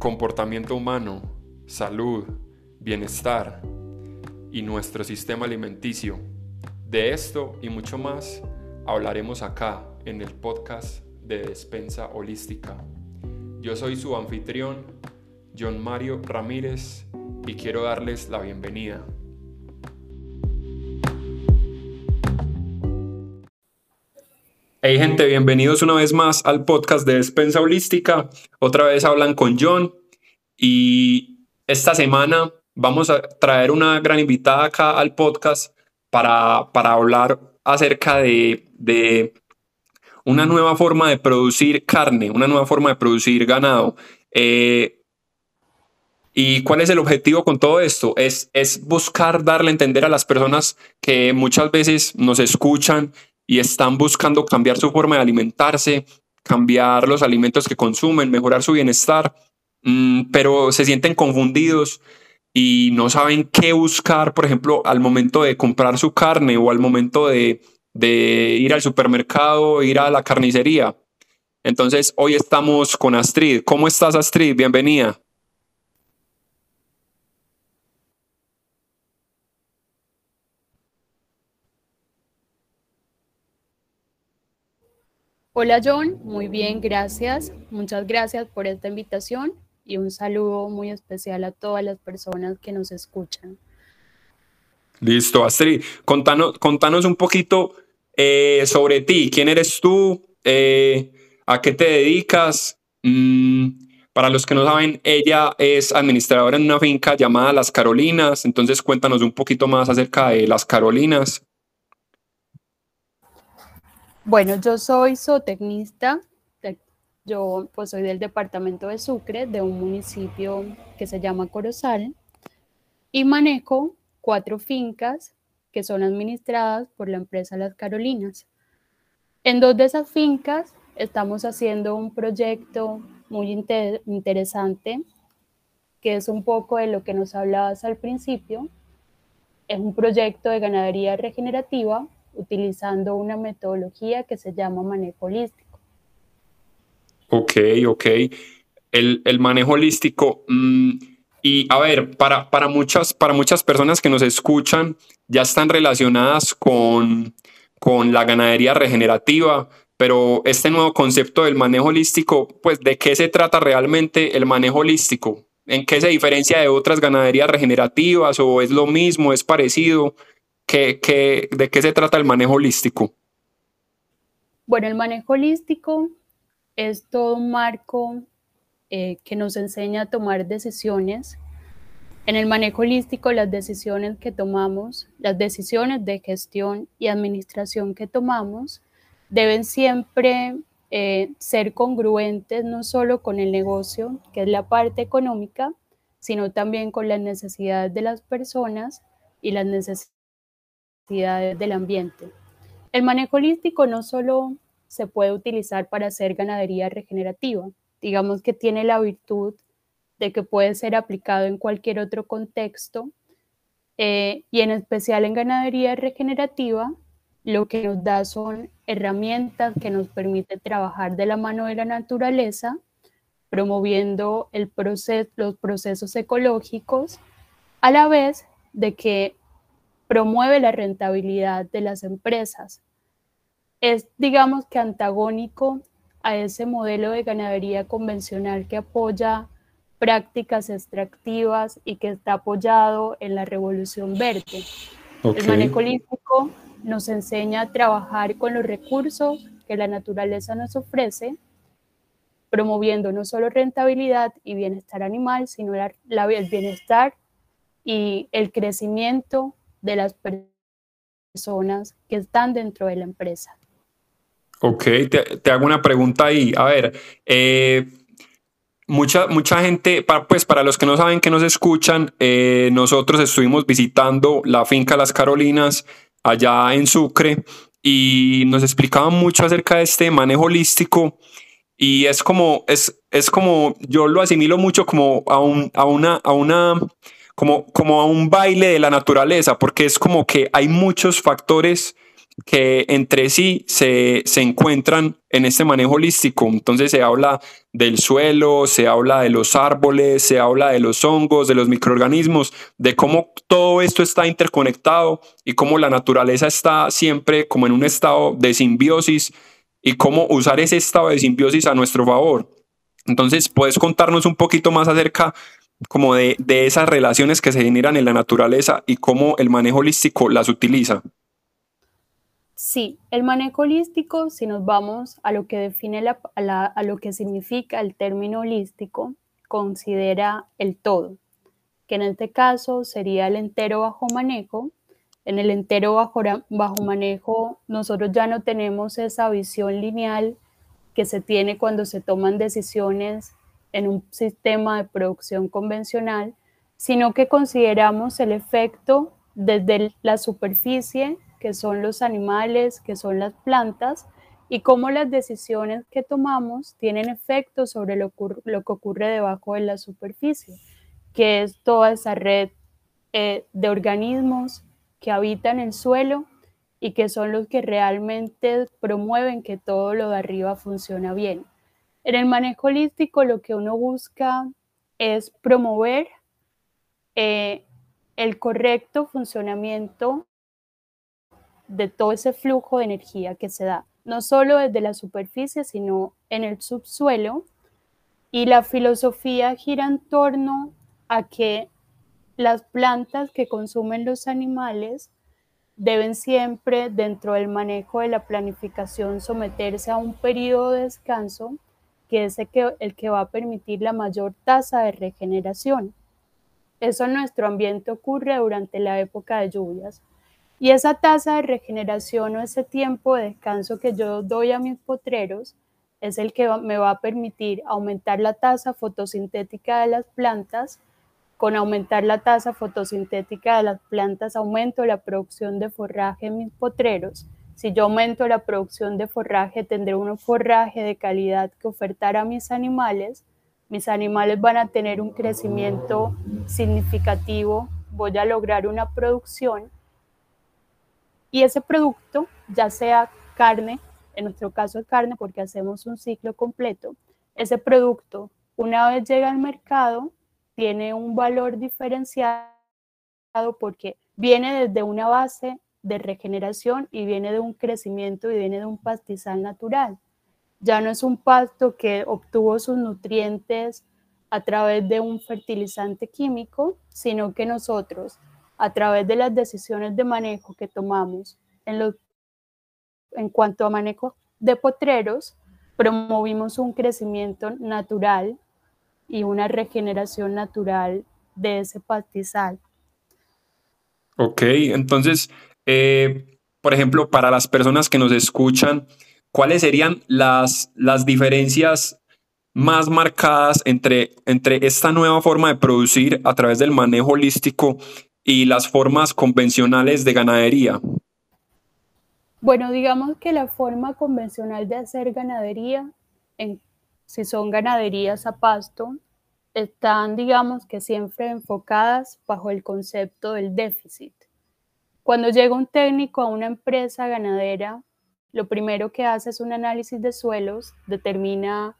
comportamiento humano, salud, bienestar y nuestro sistema alimenticio. De esto y mucho más hablaremos acá en el podcast de Despensa Holística. Yo soy su anfitrión, John Mario Ramírez, y quiero darles la bienvenida. Hey gente, bienvenidos una vez más al podcast de Despensa Holística. Otra vez hablan con John y esta semana vamos a traer una gran invitada acá al podcast para, para hablar acerca de, de una nueva forma de producir carne, una nueva forma de producir ganado. Eh, ¿Y cuál es el objetivo con todo esto? Es, es buscar darle a entender a las personas que muchas veces nos escuchan y están buscando cambiar su forma de alimentarse, cambiar los alimentos que consumen, mejorar su bienestar, mm, pero se sienten confundidos y no saben qué buscar, por ejemplo, al momento de comprar su carne o al momento de, de ir al supermercado, ir a la carnicería. Entonces, hoy estamos con Astrid. ¿Cómo estás, Astrid? Bienvenida. Hola John, muy bien, gracias. Muchas gracias por esta invitación y un saludo muy especial a todas las personas que nos escuchan. Listo, Astrid, contanos, contanos un poquito eh, sobre ti. ¿Quién eres tú? Eh, ¿A qué te dedicas? Mm, para los que no saben, ella es administradora en una finca llamada Las Carolinas, entonces cuéntanos un poquito más acerca de Las Carolinas. Bueno, yo soy zootecnista, yo pues soy del departamento de Sucre, de un municipio que se llama Corozal, y manejo cuatro fincas que son administradas por la empresa Las Carolinas. En dos de esas fincas estamos haciendo un proyecto muy interesante, que es un poco de lo que nos hablabas al principio. Es un proyecto de ganadería regenerativa utilizando una metodología que se llama manejo holístico. Ok, ok. El, manejo holístico. Mm, y a ver, para, para, muchas, para muchas personas que nos escuchan, ya están relacionadas con, con la ganadería regenerativa, pero este nuevo concepto del manejo holístico, pues ¿de qué se trata realmente el manejo holístico? ¿En qué se diferencia de otras ganaderías regenerativas o es lo mismo, es parecido? De qué se trata el manejo holístico? Bueno, el manejo holístico es todo un marco eh, que nos enseña a tomar decisiones. En el manejo holístico, las decisiones que tomamos, las decisiones de gestión y administración que tomamos, deben siempre eh, ser congruentes no solo con el negocio, que es la parte económica, sino también con las necesidades de las personas y las necesidades del ambiente. El manejo holístico no solo se puede utilizar para hacer ganadería regenerativa, digamos que tiene la virtud de que puede ser aplicado en cualquier otro contexto eh, y en especial en ganadería regenerativa, lo que nos da son herramientas que nos permiten trabajar de la mano de la naturaleza, promoviendo los procesos ecológicos, a la vez de que promueve la rentabilidad de las empresas. Es, digamos que, antagónico a ese modelo de ganadería convencional que apoya prácticas extractivas y que está apoyado en la revolución verde. El manejo holístico nos enseña a trabajar con los recursos que la naturaleza nos ofrece, promoviendo no solo rentabilidad y bienestar animal, sino el bienestar y el crecimiento de las personas que están dentro de la empresa. Ok, te, hago una pregunta ahí. A ver, eh, mucha, mucha gente, pues para los que no saben que nos escuchan, eh, nosotros estuvimos visitando la finca Las Carolinas allá en Sucre y nos explicaban mucho acerca de este manejo holístico y es como, es, es como, yo lo asimilo mucho como a, un, a, una, a una como, como a un baile de la naturaleza, porque es como que hay muchos factores que entre sí se, se encuentran en este manejo holístico. Entonces se habla del suelo, se habla de los árboles, se habla de los hongos, de los microorganismos, de cómo todo esto está interconectado y cómo la naturaleza está siempre como en un estado de simbiosis y cómo usar ese estado de simbiosis a nuestro favor. Entonces, ¿puedes contarnos un poquito más acerca como de, de esas relaciones que se generan en la naturaleza y cómo el manejo holístico las utiliza? Sí, el manejo holístico, si nos vamos a lo que define la, a, lo que significa el término holístico, considera el todo, que en este caso sería el entero bajo manejo. En el entero bajo, bajo manejo nosotros ya no tenemos esa visión lineal que se tiene cuando se toman decisiones en un sistema de producción convencional, sino que consideramos el efecto desde la superficie que son los animales, que son las plantas, y cómo las decisiones que tomamos tienen efecto sobre lo, que ocurre debajo de la superficie, que es toda esa red eh, de organismos que habitan el suelo y que son los que realmente promueven que todo lo de arriba funciona bien. En el manejo holístico lo que uno busca es promover eh, el correcto funcionamiento de todo ese flujo de energía que se da, no solo desde la superficie, sino en el subsuelo. Y la filosofía gira en torno a que las plantas que consumen los animales deben siempre, dentro del manejo de la planificación, someterse a un periodo de descanso que es el que, el que va a permitir la mayor tasa de regeneración. Eso en nuestro ambiente ocurre durante la época de lluvias. Y esa tasa de regeneración o ese tiempo de descanso que yo doy a mis potreros es el que me va a permitir aumentar la tasa fotosintética de las plantas. Con aumentar la tasa fotosintética de las plantas aumento la producción de forraje en mis potreros. Si yo aumento la producción de forraje, tendré un forraje de calidad que ofertar a mis animales. Mis animales van a tener un crecimiento significativo, voy a lograr una producción y ese producto, ya sea carne, en nuestro caso es carne porque hacemos un ciclo completo, ese producto una vez llega al mercado tiene un valor diferenciado porque viene desde una base de regeneración y viene de un crecimiento y viene de un pastizal natural. Ya no es un pasto que obtuvo sus nutrientes a través de un fertilizante químico, sino que nosotros a través de las decisiones de manejo que tomamos en, en cuanto a manejo de potreros, promovimos un crecimiento natural y una regeneración natural de ese pastizal. Ok, entonces, eh, por ejemplo, para las personas que nos escuchan, ¿cuáles serían las, las diferencias más marcadas entre, entre esta nueva forma de producir a través del manejo holístico y las formas convencionales de ganadería? Bueno, digamos que la forma convencional de hacer ganadería, si son ganaderías a pasto, están, digamos que siempre enfocadas bajo el concepto del déficit. Cuando llega un técnico a una empresa ganadera, lo primero que hace es un análisis de suelos, determina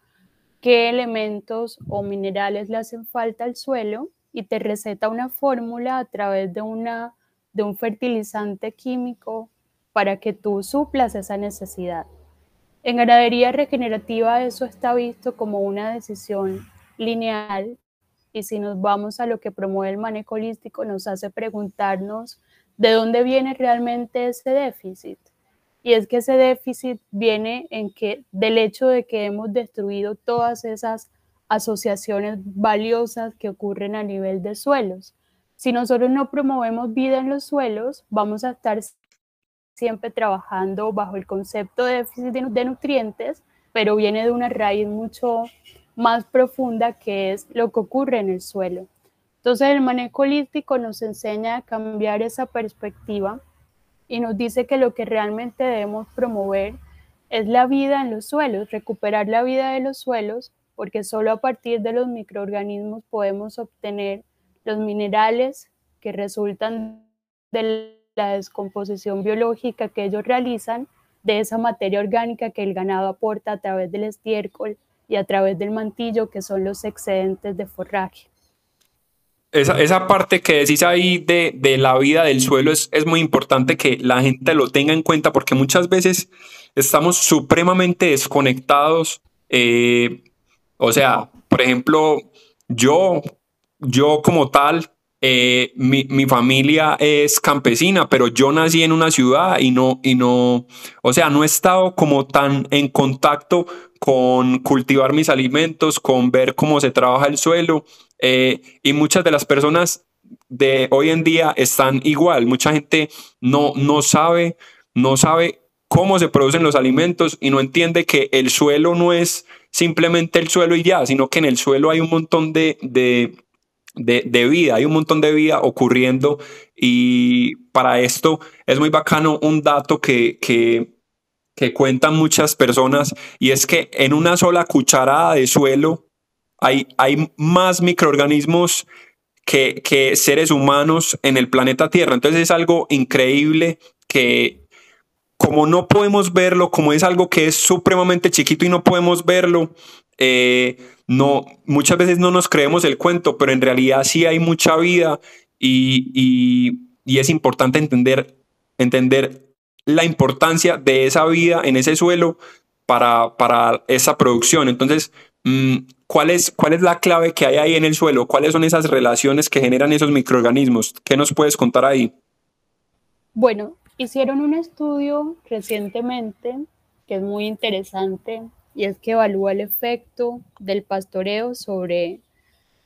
qué elementos o minerales le hacen falta al suelo y te receta una fórmula a través de, una, de un fertilizante químico para que tú suplas esa necesidad. En ganadería regenerativa eso está visto como una decisión lineal y si nos vamos a lo que promueve el manejo holístico nos hace preguntarnos de dónde viene realmente ese déficit. Y es que ese déficit viene en que del hecho de que hemos destruido todas esas asociaciones valiosas que ocurren a nivel de suelos. Si nosotros no promovemos vida en los suelos, vamos a estar siempre trabajando bajo el concepto de déficit de nutrientes, pero viene de una raíz mucho más profunda que es lo que ocurre en el suelo. Entonces el manejo holístico nos enseña a cambiar esa perspectiva y nos dice que lo que realmente debemos promover es la vida en los suelos, recuperar la vida de los suelos porque solo a partir de los microorganismos podemos obtener los minerales que resultan de la descomposición biológica que ellos realizan de esa materia orgánica que el ganado aporta a través del estiércol y a través del mantillo, que son los excedentes de forraje. Esa, esa parte que decís ahí de, de la vida del suelo es, es, muy importante que la gente lo tenga en cuenta porque muchas veces estamos supremamente desconectados. Eh, o sea, por ejemplo, yo, yo como tal, eh, mi, mi, familia es campesina, pero yo nací en una ciudad y no, y no, o sea, no he estado como tan en contacto con cultivar mis alimentos, con ver cómo se trabaja el suelo. Eh, y muchas de las personas de hoy en día están igual. Mucha gente no, no sabe, no sabe cómo se producen los alimentos y no entiende que el suelo no es simplemente el suelo y ya, sino que en el suelo hay un montón de, de de, vida, hay un montón de vida ocurriendo y para esto es muy bacano un dato que, que, que cuentan muchas personas y es que en una sola cucharada de suelo hay, hay más microorganismos que, que seres humanos en el planeta Tierra. Entonces es algo increíble que como no podemos verlo, como es algo que es supremamente chiquito y no podemos verlo, eh, no, muchas veces no nos creemos el cuento, pero en realidad sí hay mucha vida y, es importante entender, entender la importancia de esa vida en ese suelo para, para esa producción. Entonces, mm, ¿cuál es, ¿cuál es la clave que hay ahí en el suelo? ¿Cuáles son esas relaciones que generan esos microorganismos? ¿Qué nos puedes contar ahí? Bueno, hicieron un estudio recientemente que es muy interesante y es que evalúa el efecto del pastoreo sobre,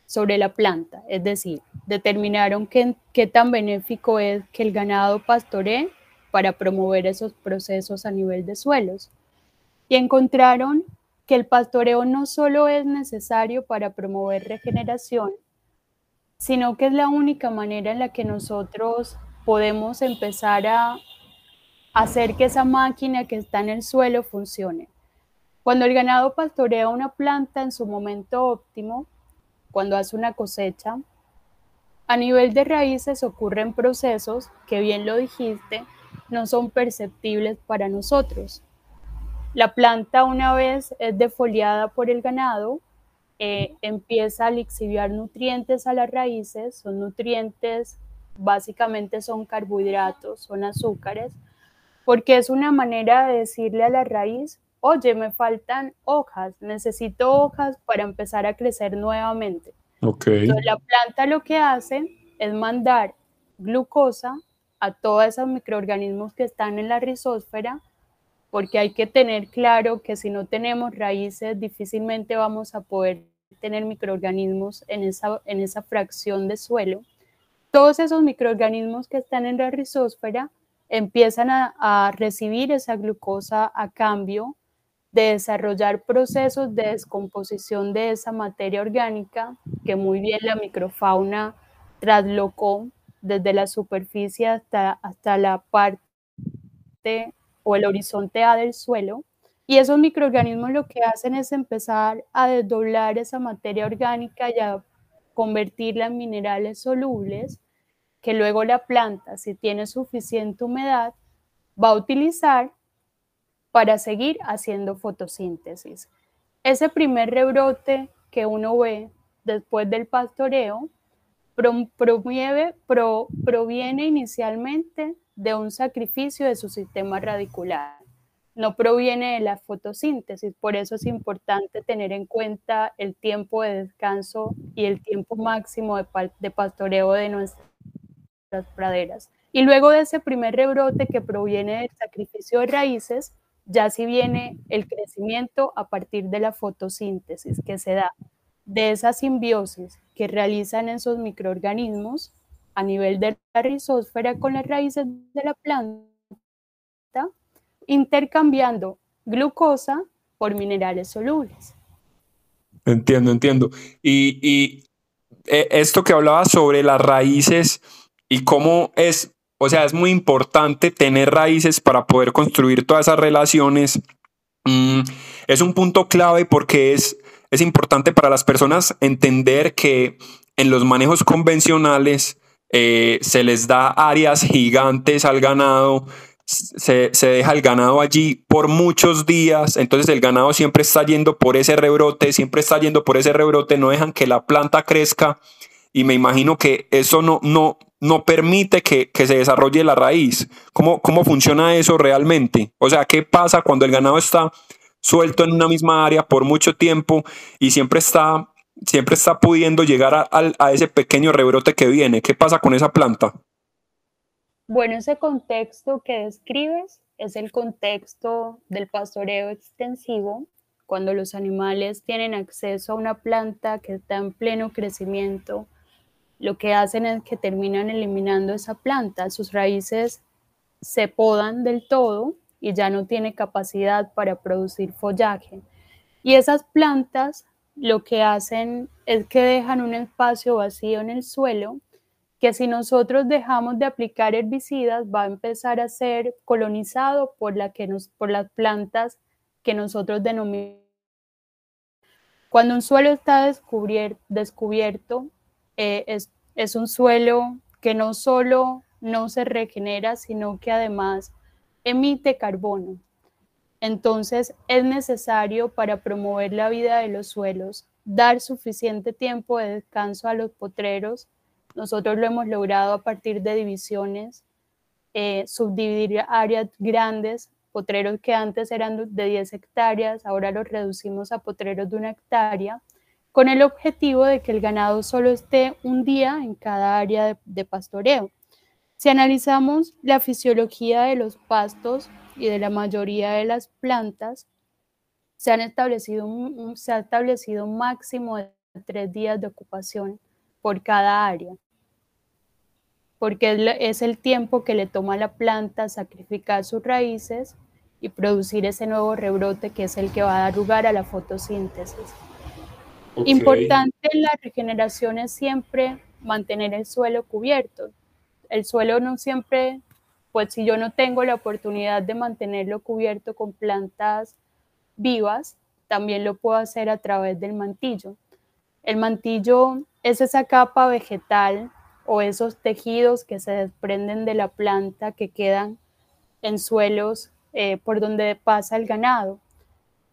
sobre la planta, es decir, determinaron qué, qué tan benéfico es que el ganado pastoree para promover esos procesos a nivel de suelos. Y encontraron que el pastoreo no solo es necesario para promover regeneración, sino que es la única manera en la que nosotros podemos empezar a hacer que esa máquina que está en el suelo funcione. Cuando el ganado pastorea una planta en su momento óptimo, cuando hace una cosecha, a nivel de raíces ocurren procesos que, bien lo dijiste, no son perceptibles para nosotros. La planta, una vez es defoliada por el ganado, eh, empieza a lixiviar nutrientes a las raíces, son nutrientes, básicamente son carbohidratos, son azúcares, porque es una manera de decirle a la raíz, oye, me faltan hojas, necesito hojas para empezar a crecer nuevamente. Okay. Entonces, la planta lo que hace es mandar glucosa a todos esos microorganismos que están en la rizósfera, porque hay que tener claro que si no tenemos raíces, difícilmente vamos a poder tener microorganismos en esa, en esa fracción de suelo. Todos esos microorganismos que están en la rizósfera empiezan a, a recibir esa glucosa a cambio de desarrollar procesos de descomposición de esa materia orgánica que muy bien la microfauna traslocó desde la superficie hasta, hasta la parte o el horizonte A del suelo. Y esos microorganismos lo que hacen es empezar a desdoblar esa materia orgánica y a convertirla en minerales solubles que luego la planta, si tiene suficiente humedad, va a utilizar para seguir haciendo fotosíntesis. Ese primer rebrote que uno ve después del pastoreo proviene inicialmente de un sacrificio de su sistema radicular, no proviene de la fotosíntesis, por eso es importante tener en cuenta el tiempo de descanso y el tiempo máximo de, de pastoreo de nuestras praderas. Y luego de ese primer rebrote que proviene del sacrificio de raíces, ya si viene el crecimiento a partir de la fotosíntesis que se da de esa simbiosis que realizan esos microorganismos a nivel de la rizósfera con las raíces de la planta, intercambiando glucosa por minerales solubles. Entiendo, entiendo. Y, y eh, esto que hablaba sobre las raíces y cómo es o sea, es muy importante tener raíces para poder construir todas esas relaciones. Mm, es un punto clave porque es, es importante para las personas entender que en los manejos convencionales eh, se les da áreas gigantes al ganado, se, se, deja el ganado allí por muchos días, entonces el ganado siempre está yendo por ese rebrote, siempre está yendo por ese rebrote, no dejan que la planta crezca y me imagino que eso no, no, no permite que, que se desarrolle la raíz. ¿Cómo, ¿Cómo funciona eso realmente? O sea, ¿qué pasa cuando el ganado está suelto en una misma área por mucho tiempo y siempre está siempre está pudiendo llegar a, a, ese pequeño rebrote que viene. ¿Qué pasa con esa planta? Bueno, ese contexto que describes es el contexto del pastoreo extensivo, cuando los animales tienen acceso a una planta que está en pleno crecimiento. Lo que hacen es que terminan eliminando esa planta, sus raíces se podan del todo y ya no tiene capacidad para producir follaje. Y esas plantas lo que hacen es que dejan un espacio vacío en el suelo que si nosotros dejamos de aplicar herbicidas va a empezar a ser colonizado por, las plantas que nosotros denominamos. Cuando un suelo está descubierto, eh, es, es un suelo que no solo no se regenera, sino que además emite carbono. Entonces es necesario para promover la vida de los suelos dar suficiente tiempo de descanso a los potreros. Nosotros lo hemos logrado a partir de divisiones, eh, subdividir áreas grandes, potreros que antes eran de 10 hectáreas, ahora los reducimos a potreros de una hectárea, con el objetivo de que el ganado solo esté un día en cada área de pastoreo. Si analizamos la fisiología de los pastos, y de la mayoría de las plantas, se, han establecido un, se ha establecido un máximo de tres días de ocupación por cada área, porque es el tiempo que le toma a la planta sacrificar sus raíces y producir ese nuevo rebrote que es el que va a dar lugar a la fotosíntesis. Importante en la regeneración es siempre mantener el suelo cubierto. El suelo no siempre pues si yo no tengo la oportunidad de mantenerlo cubierto con plantas vivas, también lo puedo hacer a través del mantillo. El mantillo es esa capa vegetal o esos tejidos que se desprenden de la planta que quedan en suelos eh, por donde pasa el ganado.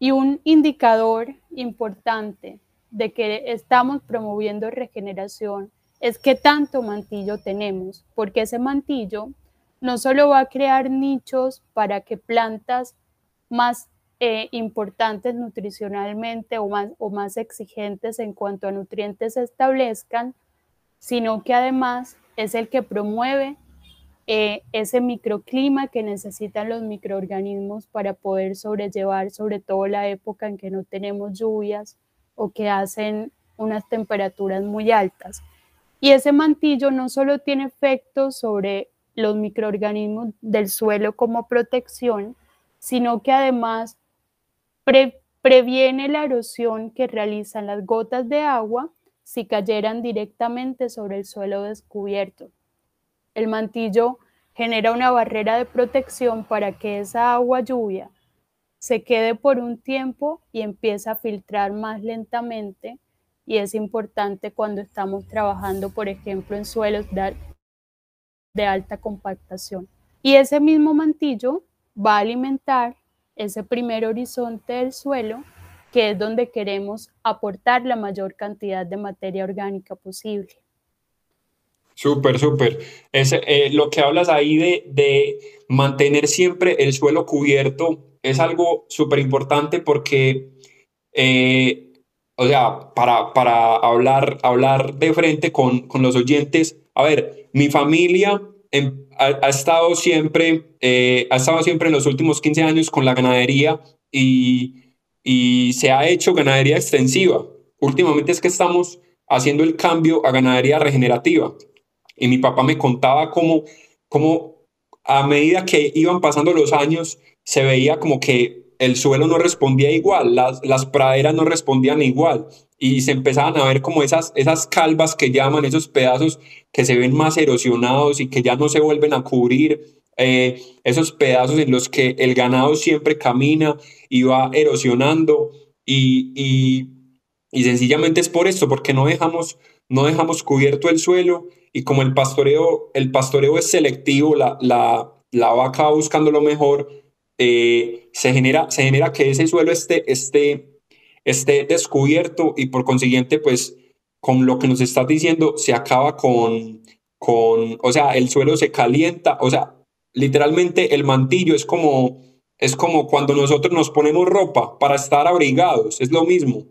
Y un indicador importante de que estamos promoviendo regeneración es qué tanto mantillo tenemos, porque ese mantillo no solo va a crear nichos para que plantas más eh, importantes nutricionalmente o más, o más exigentes en cuanto a nutrientes se establezcan, sino que además es el que promueve eh, ese microclima que necesitan los microorganismos para poder sobrellevar sobre todo la época en que no tenemos lluvias o que hacen unas temperaturas muy altas. Y ese mantillo no solo tiene efectos sobre los microorganismos del suelo como protección, sino que además previene la erosión que realizan las gotas de agua si cayeran directamente sobre el suelo descubierto. El mantillo genera una barrera de protección para que esa agua lluvia se quede por un tiempo y empiece a filtrar más lentamente y es importante cuando estamos trabajando, por ejemplo, en suelos de alta compactación. Y ese mismo mantillo va a alimentar ese primer horizonte del suelo, que es donde queremos aportar la mayor cantidad de materia orgánica posible. Súper, súper. Eh, lo que hablas ahí de, de, mantener siempre el suelo cubierto es algo súper importante porque, eh, o sea, para, para hablar, hablar de frente con, con los oyentes, a ver, mi familia ha, estado siempre, eh, ha estado siempre en los últimos 15 años con la ganadería y, y se ha hecho ganadería extensiva. Últimamente es que estamos haciendo el cambio a ganadería regenerativa. Y mi papá me contaba cómo, cómo a medida que iban pasando los años, se veía como que el suelo no respondía igual, las, las praderas no respondían igual y se empezaban a ver como esas, esas calvas que llaman, esos pedazos que se ven más erosionados y que ya no se vuelven a cubrir, eh, esos pedazos en los que el ganado siempre camina y va erosionando y, y, y, sencillamente es por esto, porque no dejamos, no dejamos cubierto el suelo y como el pastoreo, el pastoreo es selectivo, la, la, la vaca va buscando lo mejor, eh, se, genera, se genera que ese suelo esté, esté, esté descubierto y por consiguiente, pues con lo que nos estás diciendo, se acaba con, con, o sea, el suelo se calienta, o sea, literalmente el mantillo es como, es como cuando nosotros nos ponemos ropa para estar abrigados, es lo mismo.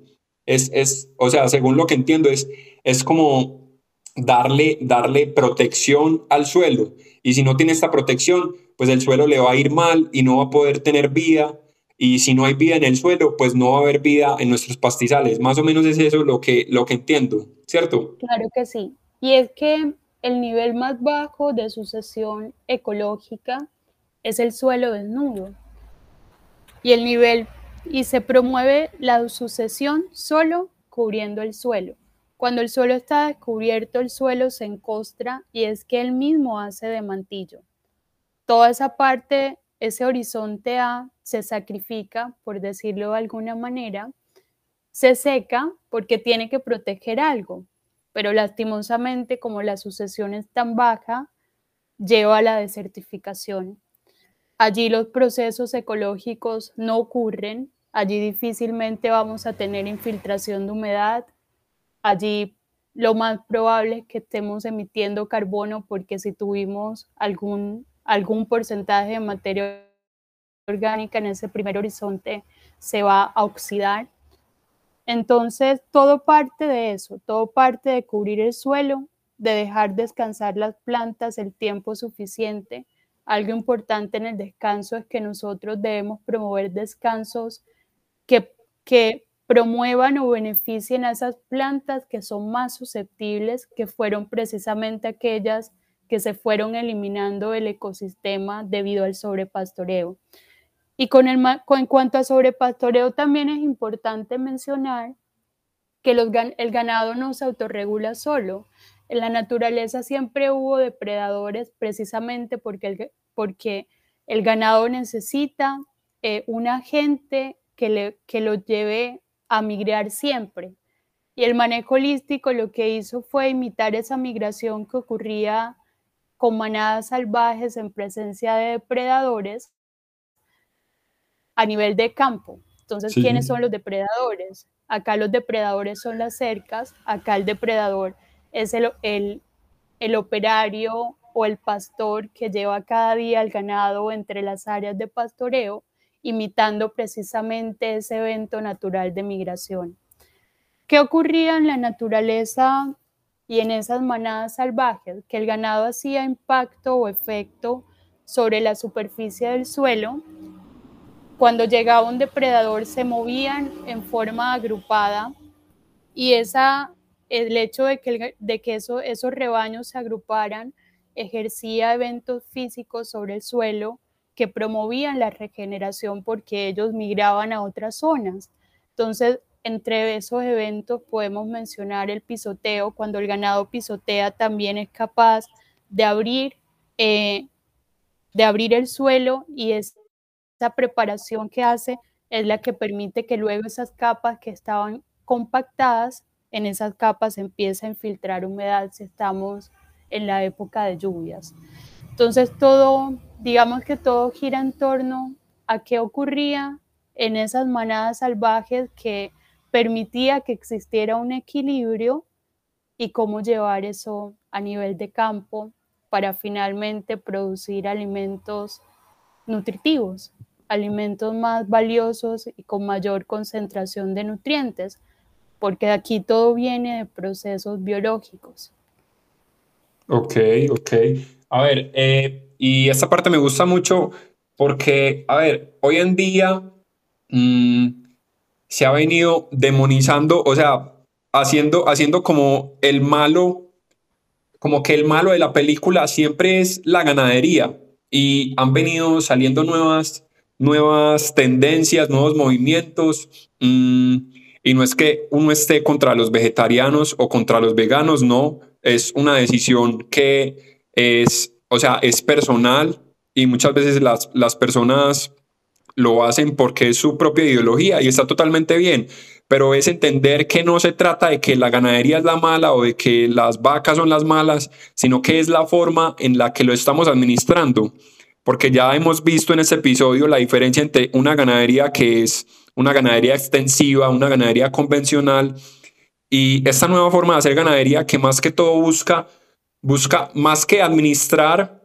Es, es, o sea, según lo que entiendo, es, es como darle, darle protección al suelo. Y si no tiene esta protección, pues el suelo le va a ir mal y no va a poder tener vida. Y si no hay vida en el suelo, pues no va a haber vida en nuestros pastizales. Más o menos es eso lo que, lo que entiendo, ¿cierto? Claro que sí. Y es que el nivel más bajo de sucesión ecológica es el suelo desnudo. Y el nivel y se promueve la sucesión solo cubriendo el suelo. Cuando el suelo está descubierto, el suelo se encostra y es que él mismo hace de mantillo. Toda esa parte, ese horizonte A, se sacrifica, por decirlo de alguna manera, se seca porque tiene que proteger algo, pero lastimosamente como la sucesión es tan baja, lleva a la desertificación. Allí los procesos ecológicos no ocurren, allí difícilmente vamos a tener infiltración de humedad, allí lo más probable es que estemos emitiendo carbono porque si tuvimos algún, algún porcentaje de materia orgánica en ese primer horizonte se va a oxidar. Entonces, todo parte de eso, todo parte de cubrir el suelo, de dejar descansar las plantas el tiempo suficiente. Algo importante en el descanso es que nosotros debemos promover descansos que, que promuevan o beneficien a esas plantas que son más susceptibles, que fueron precisamente aquellas que se fueron eliminando del ecosistema debido al sobrepastoreo. Y con el, en cuanto a sobrepastoreo, también es importante mencionar que los, el ganado no se autorregula solo. En la naturaleza siempre hubo depredadores precisamente porque el, porque el ganado necesita eh, un agente que, le, que lo lleve a migrar siempre. Y el manejo holístico lo que hizo fue imitar esa migración que ocurría con manadas salvajes en presencia de depredadores a nivel de campo. Entonces, ¿quiénes son los depredadores? Acá los depredadores son las cercas, acá el depredador es el, el, el operario o el pastor que lleva cada día el ganado entre las áreas de pastoreo imitando precisamente ese evento natural de migración. ¿Qué ocurría en la naturaleza y en esas manadas salvajes? Que el ganado hacía impacto o efecto sobre la superficie del suelo. Cuando llegaba un depredador se movían en forma agrupada y esa, el hecho de que, de que eso, esos rebaños se agruparan ejercía eventos físicos sobre el suelo que promovían la regeneración porque ellos migraban a otras zonas. Entonces, entre esos eventos podemos mencionar el pisoteo, cuando el ganado pisotea también es capaz de abrir, eh, de abrir el suelo y esa preparación que hace es la que permite que luego esas capas que estaban compactadas, en esas capas empieza a infiltrar humedad si estamos en la época de lluvias. Entonces todo, digamos que todo gira en torno a qué ocurría en esas manadas salvajes que permitía que existiera un equilibrio y cómo llevar eso a nivel de campo para finalmente producir alimentos nutritivos, alimentos más valiosos y con mayor concentración de nutrientes, porque aquí todo viene de procesos biológicos. Ok, ok. A ver, eh, y esta parte me gusta mucho porque, a ver, hoy en día mm, se ha venido demonizando, o sea, haciendo, haciendo como el malo, como que el malo de la película siempre es la ganadería y han venido saliendo nuevas, nuevas tendencias, nuevos movimientos. Mm, y no es que uno esté contra los vegetarianos o contra los veganos, no, es una decisión que es, o sea, es personal y muchas veces las, las personas lo hacen porque es su propia ideología y está totalmente bien. pero es entender que no se trata de que la ganadería es la mala o de que las vacas son las malas, sino que es la forma en la que lo estamos administrando. Porque ya hemos visto en este episodio la diferencia entre una ganadería que es una ganadería extensiva, una ganadería convencional y esta nueva forma de hacer ganadería que más que todo busca, busca más que administrar,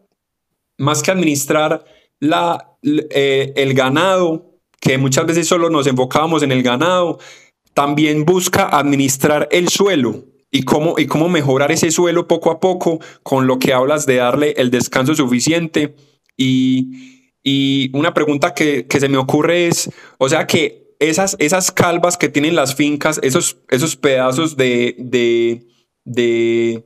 más que administrar la, eh, el ganado, que muchas veces solo nos enfocábamos en el ganado, también busca administrar el suelo y cómo, y cómo mejorar ese suelo poco a poco con lo que hablas de darle el descanso suficiente. Y, y una pregunta que, que, se me ocurre es, o sea que esas, esas calvas que tienen las fincas, esos, esos pedazos de, de, de,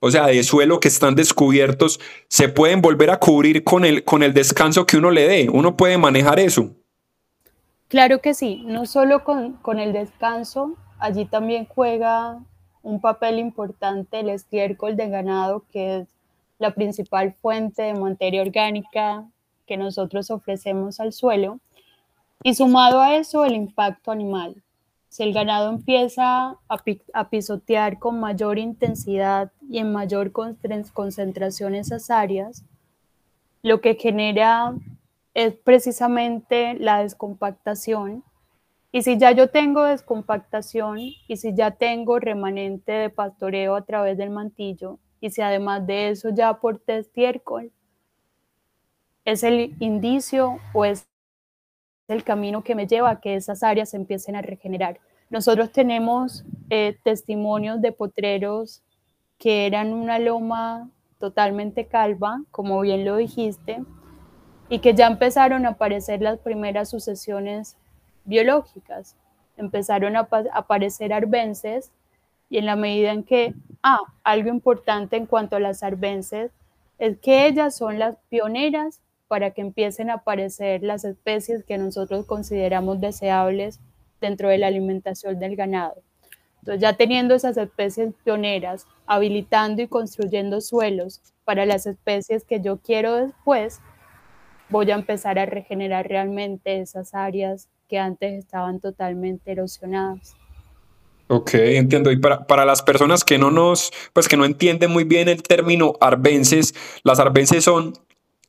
o sea, de suelo que están descubiertos, se pueden volver a cubrir con el, con el descanso que uno le dé. Uno puede manejar eso. Claro que sí, no solo con, con el descanso, allí también juega un papel importante el estiércol de ganado, que es la principal fuente de materia orgánica que nosotros ofrecemos al suelo. Y sumado a eso, el impacto animal. Si el ganado empieza a, pisotear con mayor intensidad y en mayor concentración esas áreas, lo que genera es precisamente la descompactación. Y si ya yo tengo descompactación y si ya tengo remanente de pastoreo a través del mantillo y si además de eso ya aporté estiércol, es el indicio o es el camino que me lleva a que esas áreas empiecen a regenerar. Nosotros tenemos eh, testimonios de potreros que eran una loma totalmente calva, como bien lo dijiste, y que ya empezaron a aparecer las primeras sucesiones biológicas. Empezaron a, aparecer arbences y en la medida en que, ah, algo importante en cuanto a las arbences es que ellas son las pioneras para que empiecen a aparecer las especies que nosotros consideramos deseables dentro de la alimentación del ganado. Entonces, ya teniendo esas especies pioneras, habilitando y construyendo suelos para las especies que yo quiero después, voy a empezar a regenerar realmente esas áreas que antes estaban totalmente erosionadas. Ok, entiendo. Y para, para, las personas que no nos, pues que no entienden muy bien el término arbences, las arbences son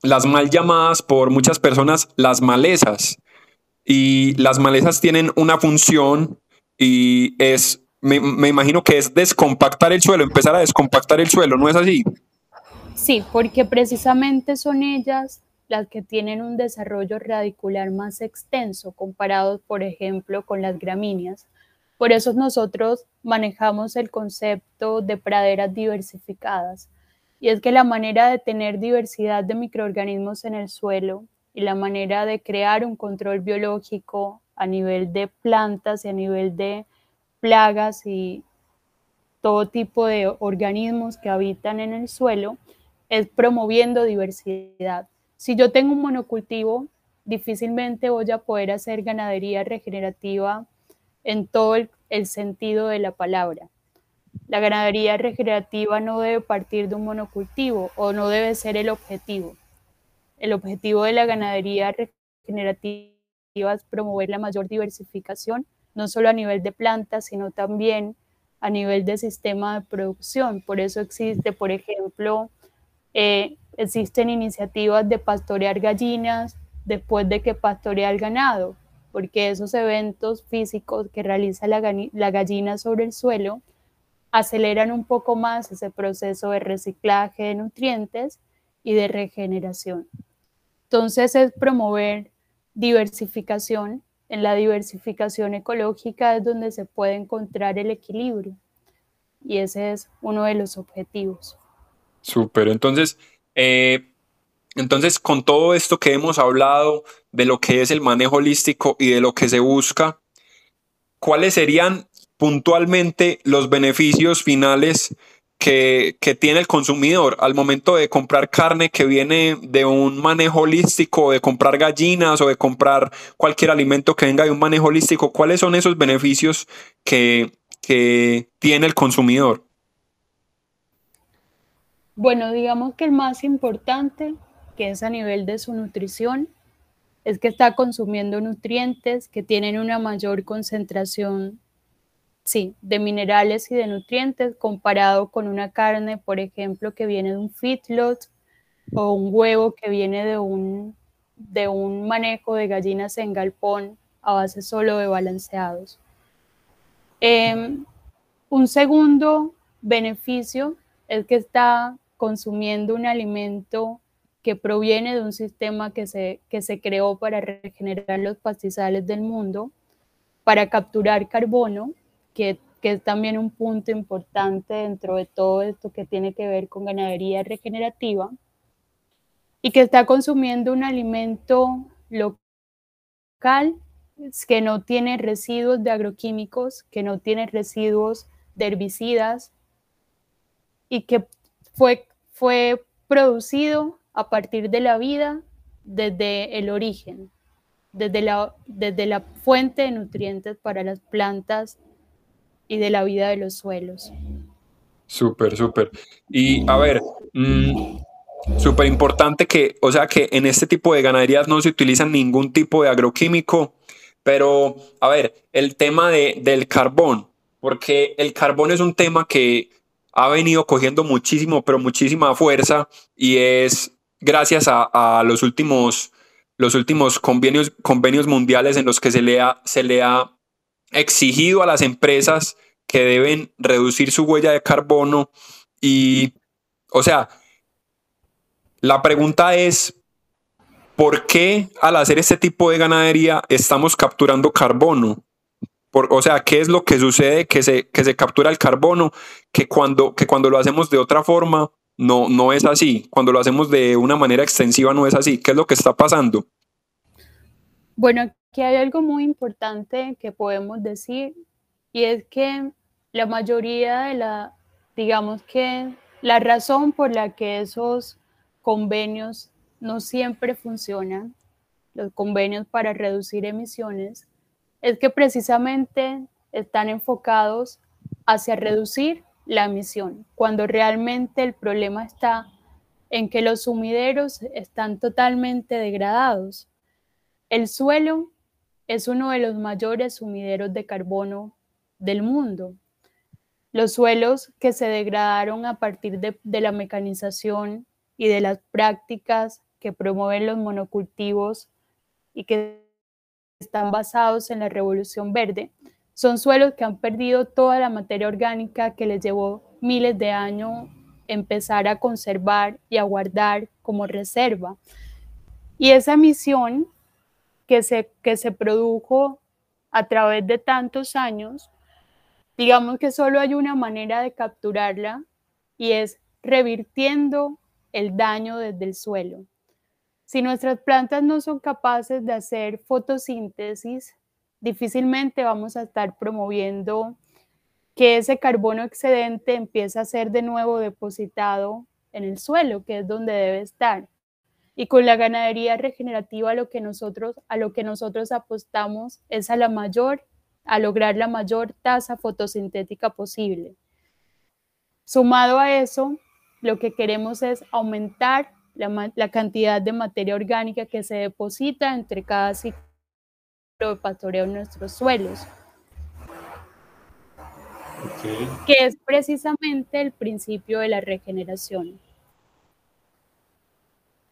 las mal llamadas por muchas personas las malezas. Y las malezas tienen una función y es, me, me imagino que es descompactar el suelo, empezar a descompactar el suelo, ¿no es así? Sí, porque precisamente son ellas las que tienen un desarrollo radicular más extenso comparados, por ejemplo, con las gramíneas. Por eso nosotros manejamos el concepto de praderas diversificadas. Y es que la manera de tener diversidad de microorganismos en el suelo y la manera de crear un control biológico a nivel de plantas y a nivel de plagas y todo tipo de organismos que habitan en el suelo es promoviendo diversidad. Si yo tengo un monocultivo, difícilmente voy a poder hacer ganadería regenerativa en todo el, sentido de la palabra. La ganadería regenerativa no debe partir de un monocultivo o no debe ser el objetivo. El objetivo de la ganadería regenerativa es promover la mayor diversificación, no solo a nivel de plantas, sino también a nivel de sistema de producción. Por eso existe, por ejemplo, eh, existen iniciativas de pastorear gallinas después de que pastorea el ganado, porque esos eventos físicos que realiza la, gallina sobre el suelo aceleran un poco más ese proceso de reciclaje de nutrientes y de regeneración. Entonces es promover diversificación. En la diversificación ecológica es donde se puede encontrar el equilibrio y ese es uno de los objetivos. Súper, entonces eh, entonces, con todo esto que hemos hablado de lo que es el manejo holístico y de lo que se busca, ¿cuáles serían puntualmente los beneficios finales que, tiene el consumidor al momento de comprar carne que viene de un manejo holístico, de comprar gallinas o de comprar cualquier alimento que venga de un manejo holístico? ¿Cuáles son esos beneficios que, que tiene el consumidor? Bueno, digamos que el más importante, que es a nivel de su nutrición, es que está consumiendo nutrientes que tienen una mayor concentración sí, de minerales y de nutrientes comparado con una carne, por ejemplo, que viene de un feedlot o un huevo que viene de un, de un manejo de gallinas en galpón a base solo de balanceados. Em, un segundo beneficio es que está consumiendo un alimento que proviene de un sistema que se, que se creó para regenerar los pastizales del mundo, para capturar carbono, que, que es también un punto importante dentro de todo esto que tiene que ver con ganadería regenerativa, y que está consumiendo un alimento local que no tiene residuos de agroquímicos, que no tiene residuos de herbicidas y que fue, fue producido a partir de la vida desde el origen, desde la, desde la fuente de nutrientes para las plantas y de la vida de los suelos. Súper, súper. Y a ver, mm, súper importante que, o sea, que en este tipo de ganaderías no se utiliza ningún tipo de agroquímico, pero a ver, el tema de, del carbón, porque el carbón es un tema que ha venido cogiendo muchísimo, pero muchísima fuerza y es gracias a, los últimos, los últimos convenios, convenios mundiales en los que se le, ha, se le ha exigido a las empresas que deben reducir su huella de carbono y, o sea, la pregunta es, ¿por qué al hacer este tipo de ganadería estamos capturando carbono? o sea, ¿qué es lo que sucede que se, que se captura el carbono que cuando, que cuando lo hacemos de otra forma no, no es así. Cuando lo hacemos de una manera extensiva no es así. ¿Qué es lo que está pasando? Bueno, aquí hay algo muy importante que podemos decir y es que la mayoría de la, digamos que la razón por la que esos convenios no siempre funcionan, los convenios para reducir emisiones, es que precisamente están enfocados hacia reducir la emisión, cuando realmente el problema está en que los sumideros están totalmente degradados. El suelo es uno de los mayores sumideros de carbono del mundo. Los suelos que se degradaron a partir de, la mecanización y de las prácticas que promueven los monocultivos y que están basados en la revolución verde, son suelos que han perdido toda la materia orgánica que les llevó miles de años empezar a conservar y a guardar como reserva. Y esa misión que se, que se produjo a través de tantos años, digamos que solo hay una manera de capturarla y es revirtiendo el daño desde el suelo. Si nuestras plantas no son capaces de hacer fotosíntesis, difícilmente vamos a estar promoviendo que ese carbono excedente empiece a ser de nuevo depositado en el suelo, que es donde debe estar. Y con la ganadería regenerativa lo que nosotros, a lo que nosotros apostamos es a la mayor, a lograr la mayor tasa fotosintética posible. Sumado a eso, lo que queremos es aumentar la, la cantidad de materia orgánica que se deposita entre cada ciclo de pastoreo en nuestros suelos. Que es precisamente el principio de la regeneración.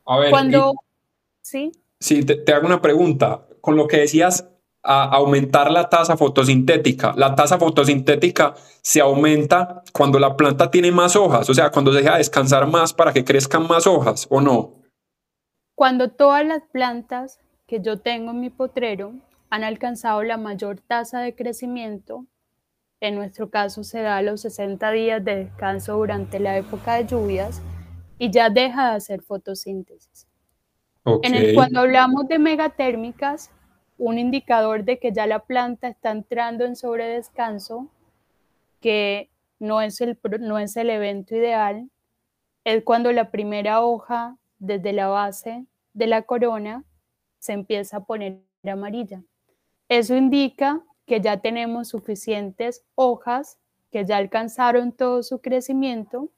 A ver, cuando... ¿Sí? Sí, te, hago una pregunta. Con lo que decías, a aumentar la tasa fotosintética. La tasa fotosintética se aumenta cuando la planta tiene más hojas, o sea, cuando se deja descansar más para que crezcan más hojas, ¿o no? Cuando todas las plantas que yo tengo en mi potrero han alcanzado la mayor tasa de crecimiento. En nuestro caso se da los 60 días de descanso durante la época de lluvias y ya deja de hacer fotosíntesis. En el, cuando hablamos de megatérmicas, un indicador de que ya la planta está entrando en sobredescanso, que no es el, no es el evento ideal, es cuando la primera hoja desde la base de la corona se empieza a poner amarilla. Eso indica que ya tenemos suficientes hojas que ya alcanzaron todo su crecimiento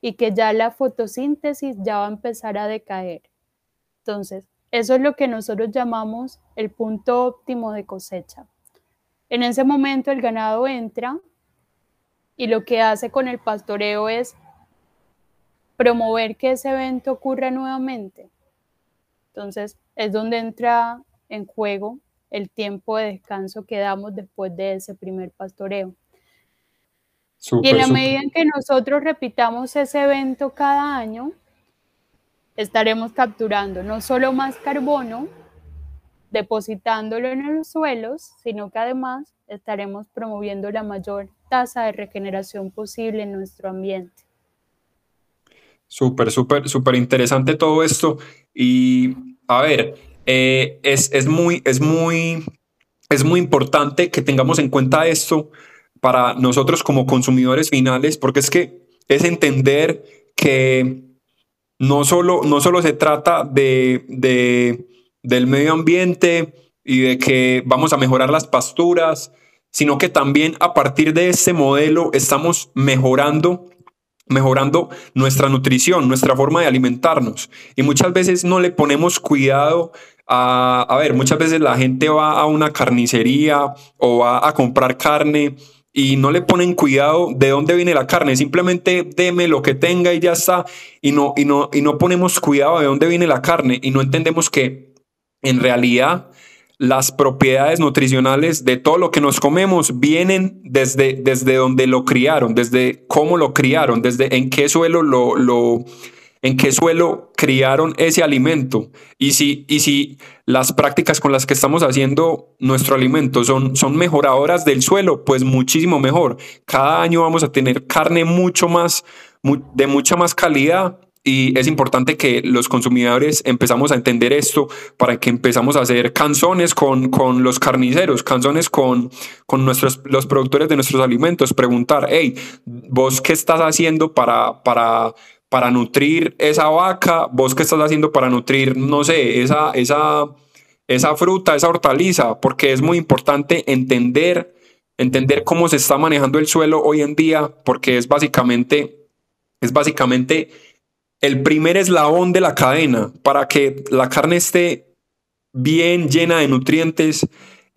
y que ya la fotosíntesis ya va a empezar a decaer. Entonces, eso es lo que nosotros llamamos el punto óptimo de cosecha. En ese momento el ganado entra y lo que hace con el pastoreo es promover que ese evento ocurra nuevamente. Entonces es donde entra en juego el tiempo de descanso que damos después de ese primer pastoreo. Y en la medida en que nosotros repitamos ese evento cada año, estaremos capturando no solo más carbono, depositándolo en los suelos, sino que además estaremos promoviendo la mayor tasa de regeneración posible en nuestro ambiente. Súper, súper, súper interesante todo esto. Y a ver, eh, es, es, muy, es, muy, es muy importante que tengamos en cuenta esto para nosotros como consumidores finales, porque es que es entender que no solo, no solo se trata de, de, del medio ambiente y de que vamos a mejorar las pasturas, sino que también a partir de este modelo estamos mejorando mejorando nuestra nutrición, nuestra forma de alimentarnos. Y muchas veces no le ponemos cuidado a, a ver, muchas veces la gente va a una carnicería o va a comprar carne y no le ponen cuidado de dónde viene la carne, simplemente deme lo que tenga y ya está, y no, y no, y no ponemos cuidado de dónde viene la carne y no entendemos que en realidad las propiedades nutricionales de todo lo que nos comemos vienen desde, desde donde lo criaron, desde cómo lo criaron, desde en qué suelo lo, lo en qué suelo criaron ese alimento y si, y si las prácticas con las que estamos haciendo nuestro alimento son, son mejoradoras del suelo, pues muchísimo mejor. Cada año vamos a tener carne mucho más, de mucha más calidad y es importante que los consumidores empezamos a entender esto para que empezamos a hacer canzones con, con los carniceros, canzones con, con nuestros, los productores de nuestros alimentos, preguntar, hey, vos qué estás haciendo para, para, para nutrir esa vaca, vos qué estás haciendo para nutrir, no sé, esa, esa, esa fruta, esa hortaliza, porque es muy importante entender, entender cómo se está manejando el suelo hoy en día, porque es básicamente, es básicamente el primer eslabón de la cadena para que la carne esté bien llena de nutrientes.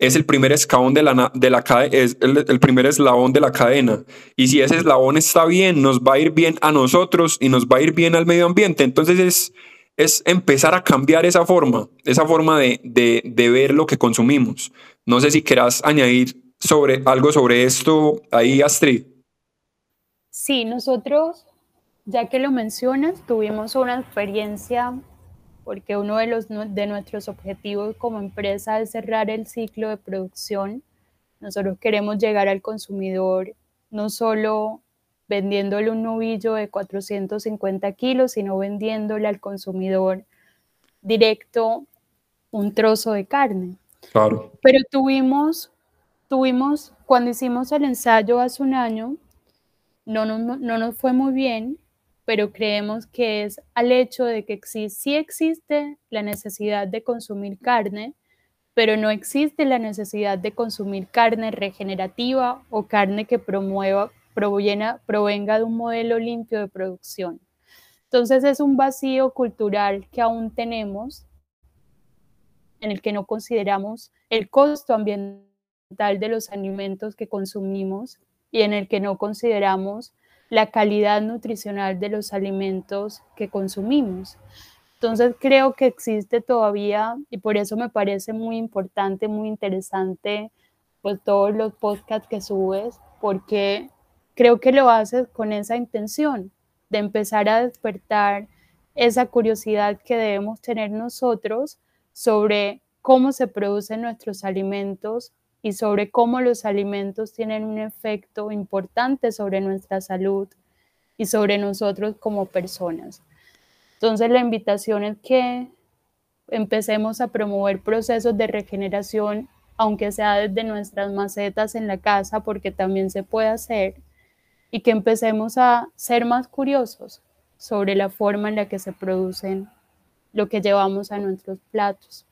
Es el primer escalón de la, de la es el, primer eslabón de la cadena. Y si ese eslabón está bien, nos va a ir bien a nosotros y nos va a ir bien al medio ambiente. Entonces es, es empezar a cambiar esa forma, esa forma de, de, de ver lo que consumimos. No sé si quieras añadir sobre algo sobre esto ahí, Astrid. Sí, nosotros ya que lo mencionas, tuvimos una experiencia porque uno de, los, de nuestros objetivos como empresa es cerrar el ciclo de producción. Nosotros queremos llegar al consumidor no solo vendiéndole un novillo de 450 kilos, sino vendiéndole al consumidor directo un trozo de carne. Claro. Pero tuvimos, tuvimos, cuando hicimos el ensayo hace un año, no, no, no nos fue muy bien pero creemos que es al hecho de que sí existe la necesidad de consumir carne, pero no existe la necesidad de consumir carne regenerativa o carne que promueva, provenga de un modelo limpio de producción. Entonces es un vacío cultural que aún tenemos en el que no consideramos el costo ambiental de los alimentos que consumimos y en el que no consideramos la calidad nutricional de los alimentos que consumimos. Entonces creo que existe todavía y por eso me parece muy importante, muy interesante pues todos los podcasts que subes porque creo que lo haces con esa intención de empezar a despertar esa curiosidad que debemos tener nosotros sobre cómo se producen nuestros alimentos, y sobre cómo los alimentos tienen un efecto importante sobre nuestra salud y sobre nosotros como personas. Entonces la invitación es que empecemos a promover procesos de regeneración, aunque sea desde nuestras macetas en la casa, porque también se puede hacer, y que empecemos a ser más curiosos sobre la forma en la que se producen lo que llevamos a nuestros platos.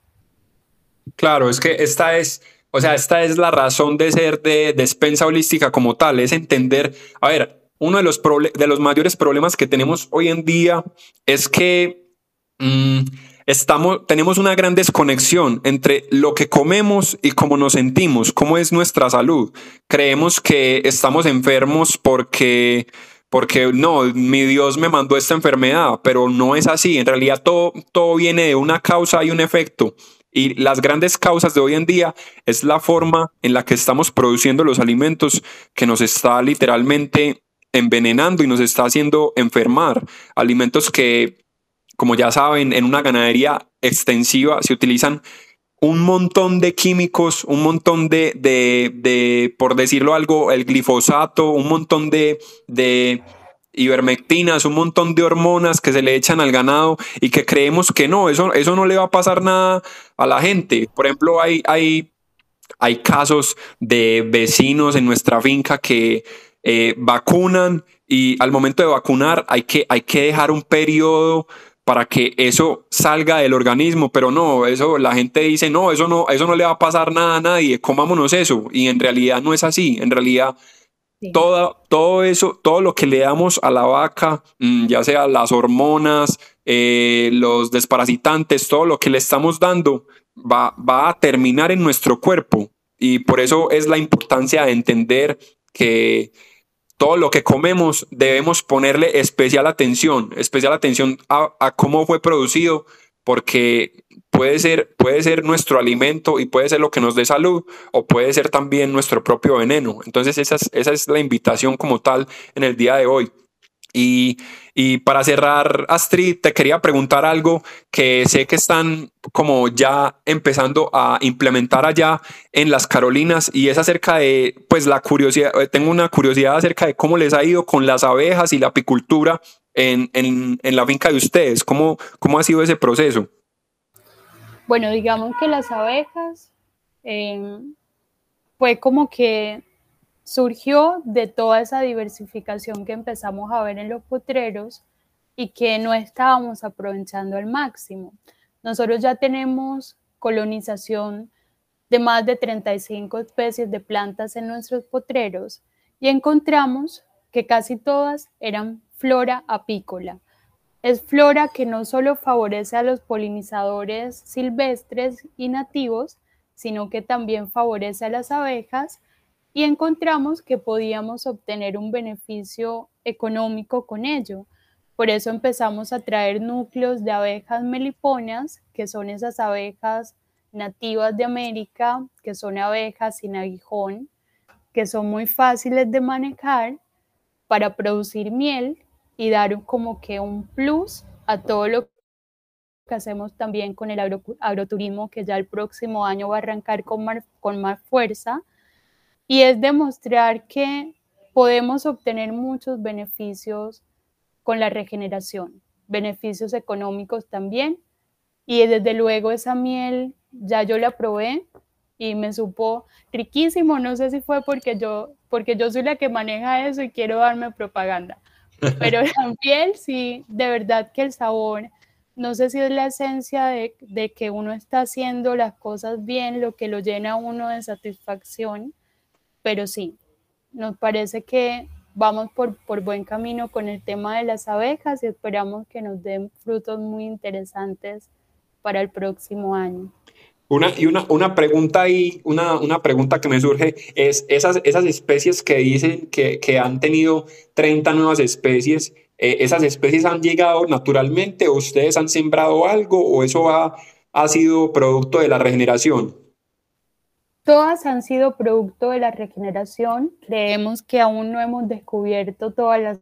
Claro, es que esta es o sea, esta es la razón de ser de despensa holística como tal, es entender, a ver, uno de los, de los mayores problemas que tenemos hoy en día es que mm, estamos, tenemos una gran desconexión entre lo que comemos y cómo nos sentimos, cómo es nuestra salud. Creemos que estamos enfermos porque porque no, mi Dios me mandó esta enfermedad, pero no es así. En realidad todo, todo viene de una causa y un efecto. Y las grandes causas de hoy en día es la forma en la que estamos produciendo los alimentos que nos está literalmente envenenando y nos está haciendo enfermar. Alimentos que, como ya saben, en una ganadería extensiva se utilizan un montón de químicos, un montón de, de, por decirlo algo, el glifosato, un montón de, de ivermectinas, un montón de hormonas que se le echan al ganado y que creemos que no, eso, eso no le va a pasar nada a la gente. Por ejemplo, hay, hay, hay casos de vecinos en nuestra finca que eh, vacunan y al momento de vacunar hay que, hay que dejar un periodo para que eso salga del organismo, pero no, eso la gente dice, no, eso no, eso no le va a pasar nada a nadie, comámonos eso, y en realidad no es así, en realidad todo, eso, todo lo que le damos a la vaca, mm, ya sea las hormonas, eh, los desparasitantes, todo lo que le estamos dando, va, va a terminar en nuestro cuerpo, y por eso es la importancia de entender que todo lo que comemos debemos ponerle especial atención, especial atención a, cómo fue producido, porque puede ser, puede ser nuestro alimento y puede ser lo que nos dé salud o puede ser también nuestro propio veneno. Entonces esa esa es la invitación como tal en el día de hoy. Y, para cerrar, Astrid, te quería preguntar algo que sé que están como ya empezando a implementar allá en las Carolinas y es acerca de, pues la curiosidad, eh, tengo una curiosidad acerca de cómo les ha ido con las abejas y la apicultura en, la finca de ustedes. ¿Cómo, ¿Cómo ha sido ese proceso? Bueno, digamos que las abejas eh, fue como que surgió de toda esa diversificación que empezamos a ver en los potreros y que no estábamos aprovechando al máximo. Nosotros ya tenemos colonización de más de 35 especies de plantas en nuestros potreros y encontramos que casi todas eran flora apícola. Es flora que no solo favorece a los polinizadores silvestres y nativos, sino que también favorece a las abejas y encontramos que podíamos obtener un beneficio económico con ello. Por eso empezamos a traer núcleos de abejas meliponas, que son esas abejas nativas de América, que son abejas sin aguijón, que son muy fáciles de manejar para producir miel y dar como que un plus a todo lo que hacemos también con el agroturismo, que ya el próximo año va a arrancar con con más fuerza y es demostrar que podemos obtener muchos beneficios con la regeneración, beneficios económicos también. Y desde luego esa miel ya yo la probé y me supo riquísimo. No sé si fue porque yo, porque yo soy la que maneja eso y quiero darme propaganda. Pero la miel sí, de verdad que el sabor, no sé si es la esencia de, de que uno está haciendo las cosas bien, lo que lo llena a uno de satisfacción pero sí, nos parece que vamos por, por buen camino con el tema de las abejas y esperamos que nos den frutos muy interesantes para el próximo año. Una, y una, una pregunta y una, una, pregunta que me surge es esas, esas especies que dicen que, que han tenido 30 nuevas especies, eh, ¿esas especies han llegado naturalmente o ustedes han sembrado algo o eso ha, ha sido producto de la regeneración? Todas han sido producto de la regeneración. Creemos que aún no hemos descubierto todas las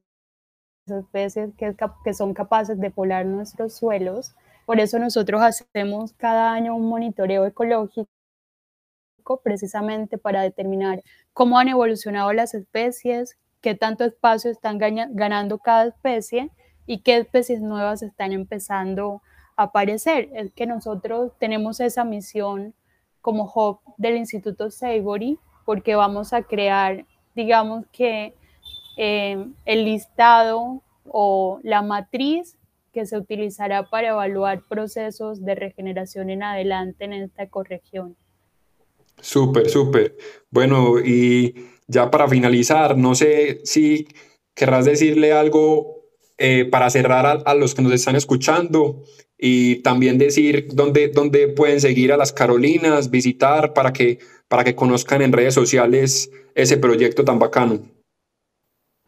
especies que, que son capaces de polar nuestros suelos. Por eso nosotros hacemos cada año un monitoreo ecológico precisamente para determinar cómo han evolucionado las especies, qué tanto espacio están ganando cada especie y qué especies nuevas están empezando a aparecer. Es que nosotros tenemos esa misión como hub del Instituto Savory, porque vamos a crear, digamos que eh, el listado o la matriz que se utilizará para evaluar procesos de regeneración en adelante en esta ecorregión. Súper, súper. Bueno, y ya para finalizar, no sé si querrás decirle algo eh, para cerrar a, los que nos están escuchando y también decir dónde, dónde pueden seguir a las Carolinas, visitar para que, para que conozcan en redes sociales ese proyecto tan bacano.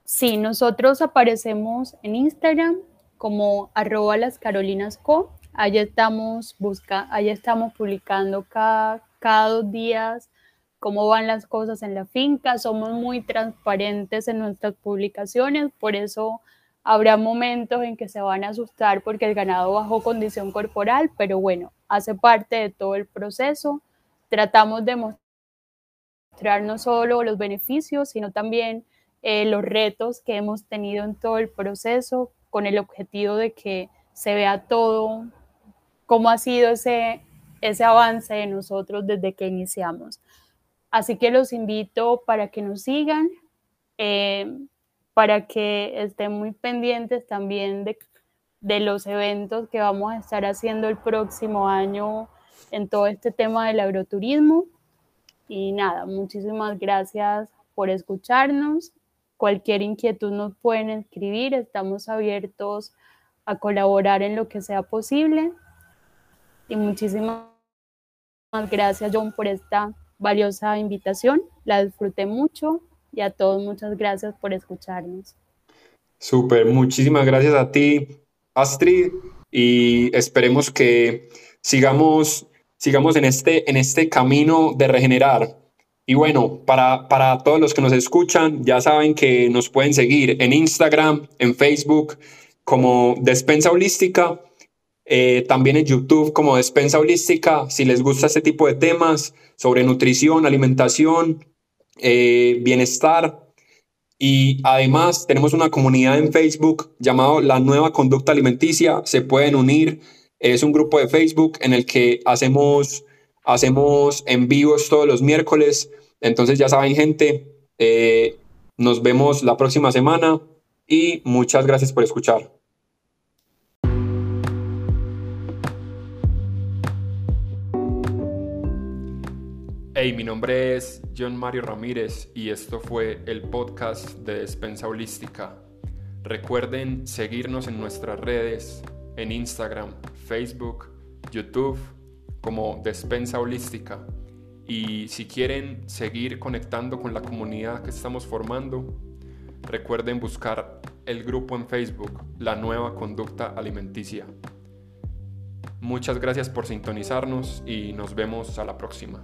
Sí, nosotros aparecemos en Instagram como arroba las Carolinas Co. Allí estamos, busca, allí estamos publicando cada, cada dos días cómo van las cosas en la finca. Somos muy transparentes en nuestras publicaciones, por eso Habrá momentos en que se van a asustar porque el ganado bajó condición corporal, pero bueno, hace parte de todo el proceso. Tratamos de mostrar no solo los beneficios, sino también eh, los retos que hemos tenido en todo el proceso con el objetivo de que se vea todo, cómo ha sido ese, ese avance de nosotros desde que iniciamos. Así que los invito para que nos sigan. Eh, para que estén muy pendientes también de, de los eventos que vamos a estar haciendo el próximo año en todo este tema del agroturismo. Y nada, muchísimas gracias por escucharnos. Cualquier inquietud nos pueden escribir, estamos abiertos a colaborar en lo que sea posible. Y muchísimas gracias, John, por esta valiosa invitación. La disfruté mucho y a todos muchas gracias por escucharnos. Súper, muchísimas gracias a ti, Astrid, y esperemos que sigamos, sigamos en, este, en este camino de regenerar. Y bueno, para, para todos los que nos escuchan, ya saben que nos pueden seguir en Instagram, en Facebook, como Despensa Holística, eh, también en YouTube como Despensa Holística, si les gusta este tipo de temas sobre nutrición, alimentación, eh, bienestar. Y además tenemos una comunidad en Facebook llamado La Nueva Conducta Alimenticia. Se pueden unir. Es un grupo de Facebook en el que hacemos, hacemos en vivos todos los miércoles. Entonces ya saben gente, eh, nos vemos la próxima semana y muchas gracias por escuchar. Hey, mi nombre es John Mario Ramírez y esto fue el podcast de Despensa Holística. Recuerden seguirnos en nuestras redes, en Instagram, Facebook, YouTube, como Despensa Holística. Y si quieren seguir conectando con la comunidad que estamos formando, recuerden buscar el grupo en Facebook, La Nueva Conducta Alimenticia. Muchas gracias por sintonizarnos y nos vemos a la próxima.